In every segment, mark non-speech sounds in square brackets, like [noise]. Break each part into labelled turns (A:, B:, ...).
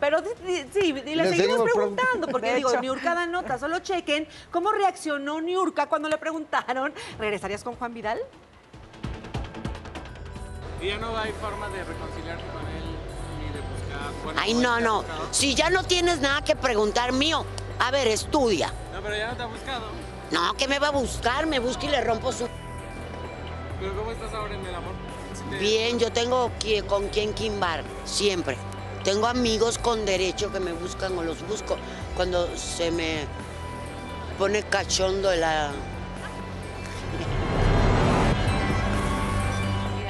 A: Pero di- di- sí, y le,
B: Le
A: seguimos
B: seguimos
A: preguntando, porque digo,
C: hecho.
A: Niurka da nota, solo chequen cómo reaccionó Niurka cuando le preguntaron, ¿regresarías con Juan Vidal?
D: Y ya no hay forma de reconciliarse con él ni de buscar. bueno,
E: Ay,
D: ¿o
E: no, no.
D: buscado?
E: Si ya no tienes nada que preguntar mío, a ver, estudia.
D: No, pero ya no te ha buscado.
E: No, ¿qué me va a buscar? Me busca y le rompo su...
D: Pero ¿cómo estás ahora en el amor? ¿Sí te-
E: Bien, yo tengo con quien quimbar, siempre. Tengo amigos con derecho que me buscan o los busco cuando se me pone cachondo la...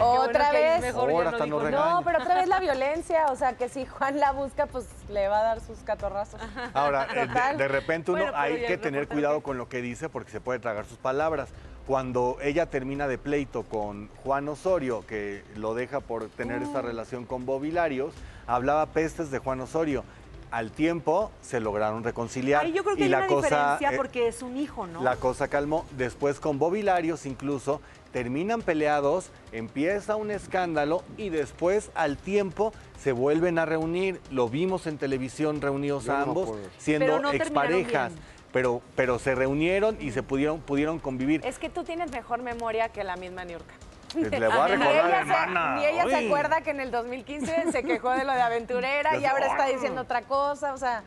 C: Otra vez.
A: Mejor ya
B: Ahora
A: no.
C: No, pero otra vez la violencia, o sea que si Juan la busca, pues le va a dar sus catorrazos.
B: Ahora, eh, de, repente uno
A: Bueno,
B: hay que tener cuidado con lo que dice porque se puede tragar sus palabras. Cuando ella termina de pleito con Juan Osorio, que lo deja por tener
A: Uh.
B: esta relación con Bobby Larios, hablaba pestes de Juan Osorio. Al tiempo se lograron reconciliar.
A: Ahí yo creo que
B: y
A: hay
B: la
A: una
B: cosa,
A: diferencia
B: eh,
A: porque es un hijo, ¿no?
B: La cosa calmó. Después con Bobby Larios incluso terminan peleados, empieza un escándalo y después al tiempo se vuelven a reunir. Lo vimos en televisión reunidos
F: Yo
B: a ambos siendo
A: no
B: exparejas. Pero, pero se reunieron y se pudieron, pudieron convivir.
C: Es que tú tienes mejor memoria que la misma Niurka.
B: Le voy a [laughs]
C: Ni
B: recordar,
C: ella,
B: hermana.
C: se, ni ella se acuerda que en el 2015 se quejó de lo de aventurera y ahora está diciendo otra cosa. O sea,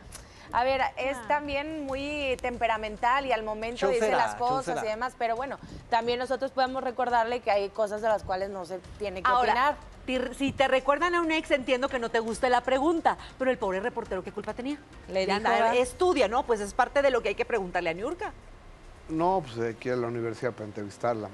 C: a ver, es también muy temperamental y al momento dice las cosas y demás. Pero bueno, también nosotros podemos recordarle que hay cosas de las cuales no se tiene que
A: Ahora,
C: opinar.
A: Si te recuerdan a un ex, entiendo que no te guste la pregunta, pero el pobre reportero, ¿qué culpa tenía?
C: Le dijo,
A: estudia, ¿no? Pues es parte de lo que hay que preguntarle a Niurka.
F: No, pues hay que ir a la universidad para entrevistarla.